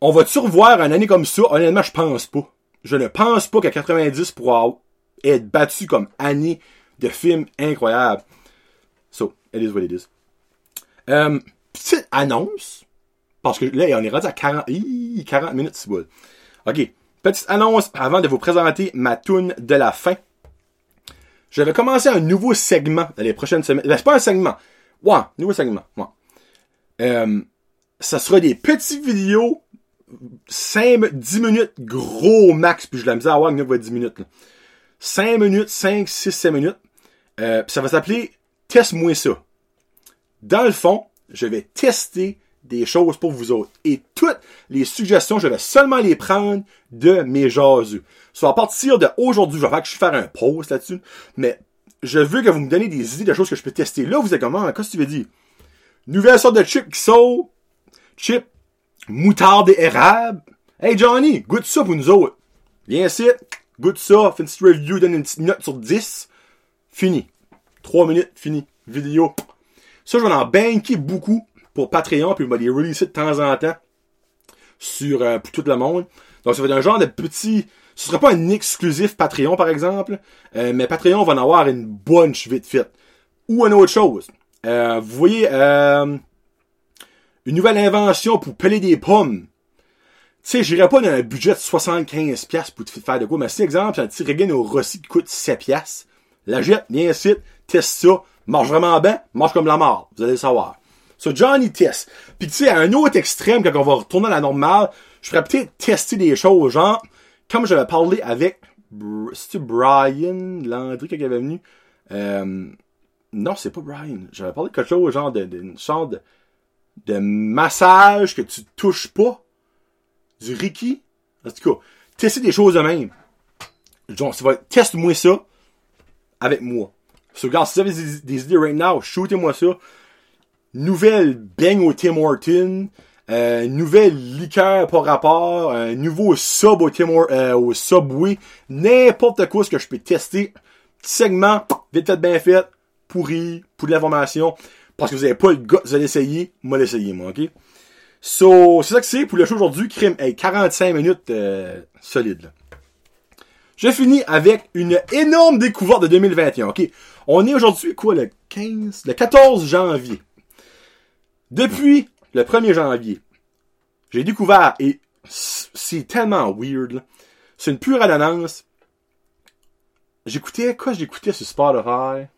Speaker 1: On va-tu revoir une année comme ça? Honnêtement, je pense pas. Je ne pense pas qu'à 90 pourra être battu comme année de films incroyables. So, it is what it is. Um, petite annonce. Parce que là, on est rendu à 40, 40 minutes, c'est bon. OK. Petite annonce avant de vous présenter ma tune de la fin. Je vais commencer un nouveau segment dans les prochaines semaines. Ben, c'est pas un segment. Ouais, nouveau segment. Ouais. Euh, ça sera des petites vidéos 5, 10 minutes, gros max, puis je la misé à avoir une 10 minutes. Là. 5 minutes, 5, 6, 7 minutes. Euh, ça va s'appeler Teste-moi ça. Dans le fond, je vais tester des choses pour vous autres. Et toutes les suggestions, je vais seulement les prendre de mes jaseux. Soit à partir d'aujourd'hui, je vais faire que je un post là-dessus, mais je veux que vous me donniez des idées de choses que je peux tester. Là, vous êtes comment? Qu'est-ce que tu veux dire? Nouvelle sorte de chip qui sort. Chip moutarde et érable. Hey Johnny, goûte ça pour nous autres. Viens ici, goûte ça, fais une petite review, donne une petite note sur 10. Fini. 3 minutes, fini. Vidéo. Ça, je vais en banquer beaucoup pour Patreon, puis je vais les releaser de temps en temps sur euh, pour tout le monde. Donc, ça va être un genre de petit... Ce sera pas un exclusif Patreon, par exemple, euh, mais Patreon va en avoir une bunch vite fait. Ou une autre chose. Euh, vous voyez, euh, une nouvelle invention pour peler des pommes. Tu sais, j'irai pas dans un budget de 75$ pour te faire de quoi, mais si, exemple, un petit Regain au Rossi qui coûte 7$, la jette, viens ici, teste ça, marche vraiment bien, marche comme la mort, vous allez le savoir. So, Johnny test. Puis tu sais, à un autre extrême, quand on va retourner à la normale, je ferais peut-être tester des choses, genre, comme j'avais parlé avec, c'est-tu Brian Landry quand il avait venu? Euh, non, c'est pas Brian. J'avais parlé de quelque chose, genre, d'une sorte de massage que tu touches pas. Du Ricky. En tout cas, tester des choses de même. Va, teste-moi ça avec moi. Regarde, si vous avez des, idées right now, shootez-moi ça. Nouvelle bang au Tim Horton. Euh, nouvelle liqueur par rapport. Un nouveau sub au, Tim euh, au Subway. N'importe quoi ce que je peux tester. Petit segment, vite fait, bien fait. Pourri, pour de l'information. Parce que vous avez pas le gars, vous allez essayer. Moi, l'essayer, moi, ok? So, c'est ça que c'est pour le show aujourd'hui. Crime, hey, 45 minutes euh, solide. Là. Je finis avec une énorme découverte de 2021. OK? On est aujourd'hui, quoi, le 15, le 14 janvier. Depuis le 1er janvier, j'ai découvert, et c'est tellement weird. C'est une pure annonce. J'écoutais, quoi j'écoutais sur Spotify?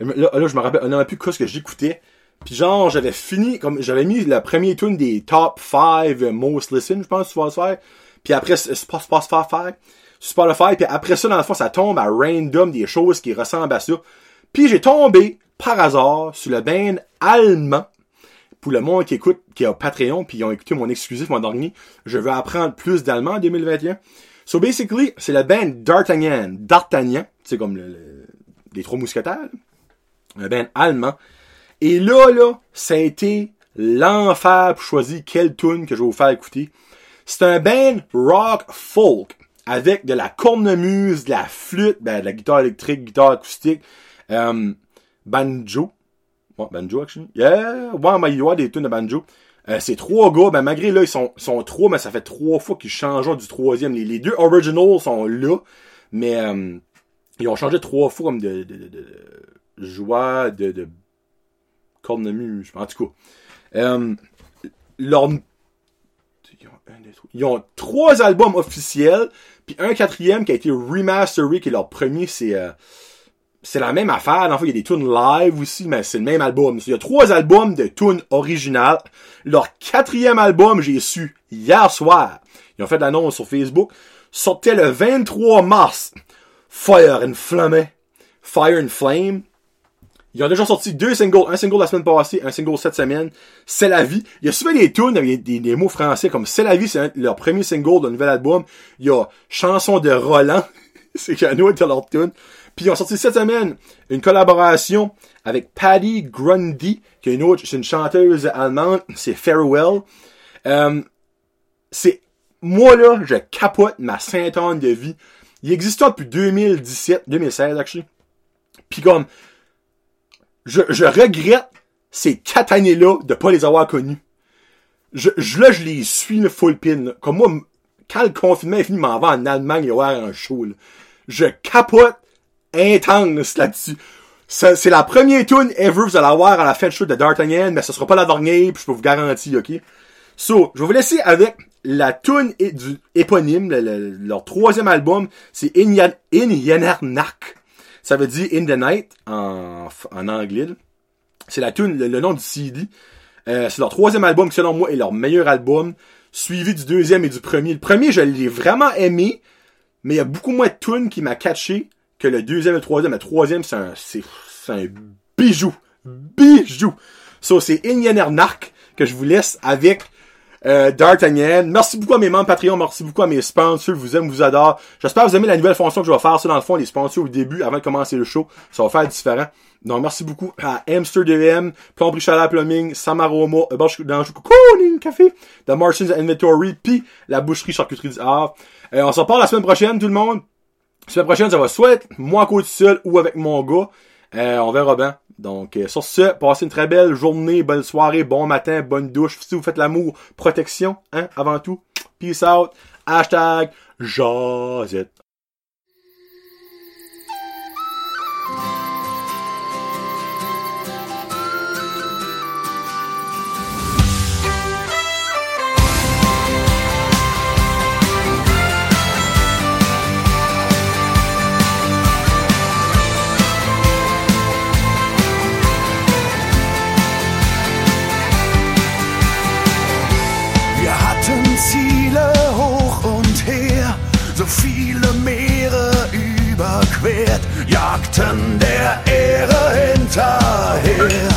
Speaker 1: Là, là, je me rappelle, on plus quoi ce que j'écoutais. Puis genre, j'avais fini, comme j'avais mis la première tune des top 5 most listen, je pense, sur Spotify. Puis après, Spotify, Spotify, puis après ça, dans le fond, ça tombe à random des choses qui ressemblent à ça. Puis j'ai tombé, par hasard, sur le band allemand. Pour le monde qui écoute, qui a Patreon, puis ils ont écouté mon exclusif mon dernier, je veux apprendre plus d'allemand en 2021. So basically, c'est le band D'Artagnan. D'Artagnan, c'est comme le, le- les trois mousquetaires. Un band allemand. Et là, là, ça a été l'enfer pour choisir quelle tune que je vais vous faire écouter. C'est un band rock folk avec de la cornemuse, de la flûte, ben, de la guitare électrique, guitare acoustique, euh, banjo. Ouais, banjo, actually. Yeah, ouais, mais il y a des tunes de banjo. Euh, c'est trois gars, ben malgré là, ils sont, sont trois, mais ça fait trois fois qu'ils changent du troisième. Les, les deux originals sont là, mais euh, ils ont changé trois fois comme de, de, de, de joie, de, de cornemuse, en tout cas. Euh, leur ils ont, trois. Albums officiels, puis un quatrième qui a été remastered, qui est leur premier, c'est euh, c'est la même affaire. Dans le fond, il y a des tunes live aussi, mais c'est le même album. Il y a trois albums de tunes originales. Leur quatrième album, j'ai su hier soir. Ils ont fait l'annonce sur Facebook. Sortait le 23 mars. Fire and Flame. Fire and Flame. Ils ont déjà sorti deux singles, un single la semaine passée, un single cette semaine. C'est la vie. Il y a souvent des tunes avec des, mots français comme C'est la vie, c'est leur premier single de nouvel album. Il y a Chanson de Roland. c'est un autre de leur tune. Puis ils ont sorti cette semaine une collaboration avec Patty Grundy, qui est une autre, c'est une chanteuse allemande, c'est Farewell. Euh, c'est, moi là, je capote ma sainte de vie. Il existe depuis 2017, 2016 actually. Puis comme, je, je regrette ces quatre années-là de pas les avoir connus. Je, je, là, je les suis, le full pin. là. Comme moi, quand le confinement est fini, m'en vais en Allemagne y avoir un show. là. Je capote intense là-dessus. C'est la première tune ever vous allez avoir à la fin de show de D'Artagnan, mais ce sera pas la dernière, puis je peux vous garantir, ok? So, je vais vous laisser avec la tune du éponyme, le- le- leur troisième album, c'est In, Yan- In. Ça veut dire In the Night en, en anglais. C'est la tune, le, nom du CD. Euh, c'est leur troisième album qui, selon moi, est leur meilleur album, suivi du deuxième et du premier. Le premier, je l'ai vraiment aimé, mais il y a beaucoup moins de tunes qui m'a catché que le deuxième et le troisième. Le troisième, c'est un, c'est, un bijou. Bijou. So, c'est Inyanernak que je vous laisse avec euh, D'Artagnan. Merci beaucoup à mes membres Patreon, merci beaucoup à mes sponsors, vous aime, vous adore. J'espère que vous aimez la nouvelle fonction que je vais faire, ça dans le fond, les sponsors au début, avant de commencer le show. Ça va faire différent. Donc, merci beaucoup à Hamster DM, Plomberie Chaleur Plumbing, Samaroma, euh, d'Anjou Cocooning Café, The Martians Inventory, puis la boucherie charcuterie du Havre. Euh, on se reparle la semaine prochaine, tout le monde. La semaine prochaine, ça va soit moi à côté seul ou avec mon gars. Euh, on verra bien. Donc, euh, sur ce, passez une très belle journée, bonne soirée, bon matin, bonne douche. Si vous faites l'amour, protection, hein, avant tout. Peace out. Hashtag Jazette.
Speaker 2: Jagten der Ehre hinterher.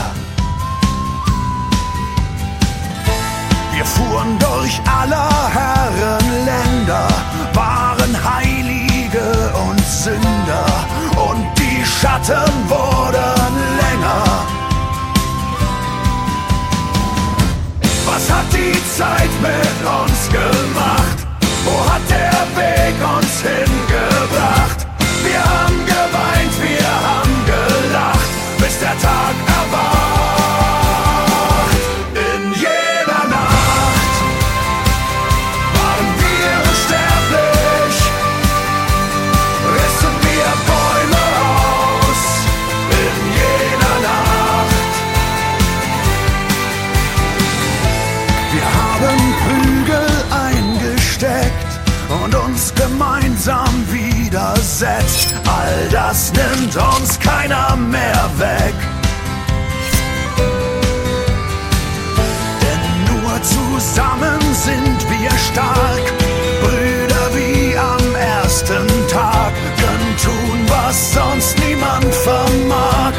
Speaker 2: Wir fuhren durch aller Herren Länder, waren Heilige und Sünder, und die Schatten wurden länger. Was hat die Zeit mit uns gemacht? Wo hat der Weg uns hingebracht? Wir haben geweint, Tag erwacht. In jeder Nacht waren wir unsterblich, rissen wir Bäume aus. In jeder Nacht Wir haben Prügel eingesteckt und uns gemeinsam widersetzt. All das nimmt uns keiner zusammen sind wir stark. Brüder wie am ersten Tag können tun, was sonst niemand vermag.